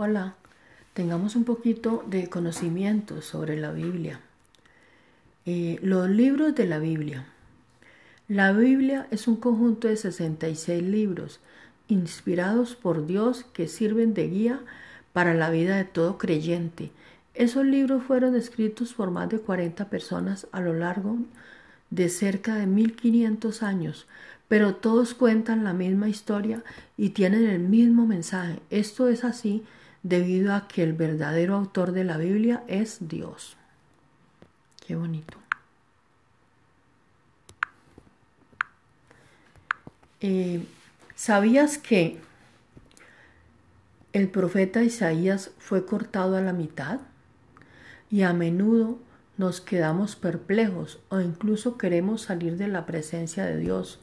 Hola, tengamos un poquito de conocimiento sobre la Biblia. Eh, los libros de la Biblia. La Biblia es un conjunto de 66 libros inspirados por Dios que sirven de guía para la vida de todo creyente. Esos libros fueron escritos por más de 40 personas a lo largo de cerca de 1500 años, pero todos cuentan la misma historia y tienen el mismo mensaje. Esto es así debido a que el verdadero autor de la Biblia es Dios. Qué bonito. Eh, ¿Sabías que el profeta Isaías fue cortado a la mitad? Y a menudo nos quedamos perplejos o incluso queremos salir de la presencia de Dios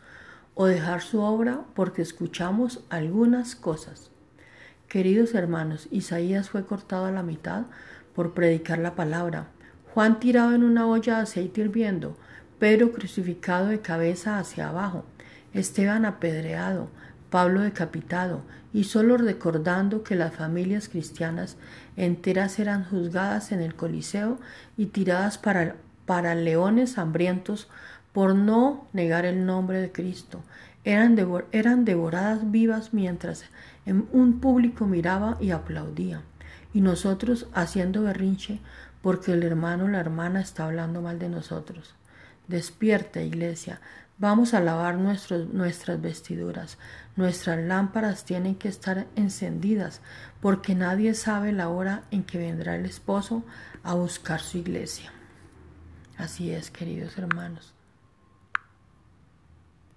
o dejar su obra porque escuchamos algunas cosas. Queridos hermanos, Isaías fue cortado a la mitad por predicar la palabra, Juan tirado en una olla de aceite hirviendo, Pedro crucificado de cabeza hacia abajo, Esteban apedreado, Pablo decapitado, y solo recordando que las familias cristianas enteras eran juzgadas en el Coliseo y tiradas para, para leones hambrientos por no negar el nombre de Cristo. Eran, eran devoradas vivas mientras un público miraba y aplaudía, y nosotros haciendo berrinche porque el hermano o la hermana está hablando mal de nosotros. Despierta, iglesia, vamos a lavar nuestras vestiduras. Nuestras lámparas tienen que estar encendidas, porque nadie sabe la hora en que vendrá el esposo a buscar su iglesia. Así es, queridos hermanos.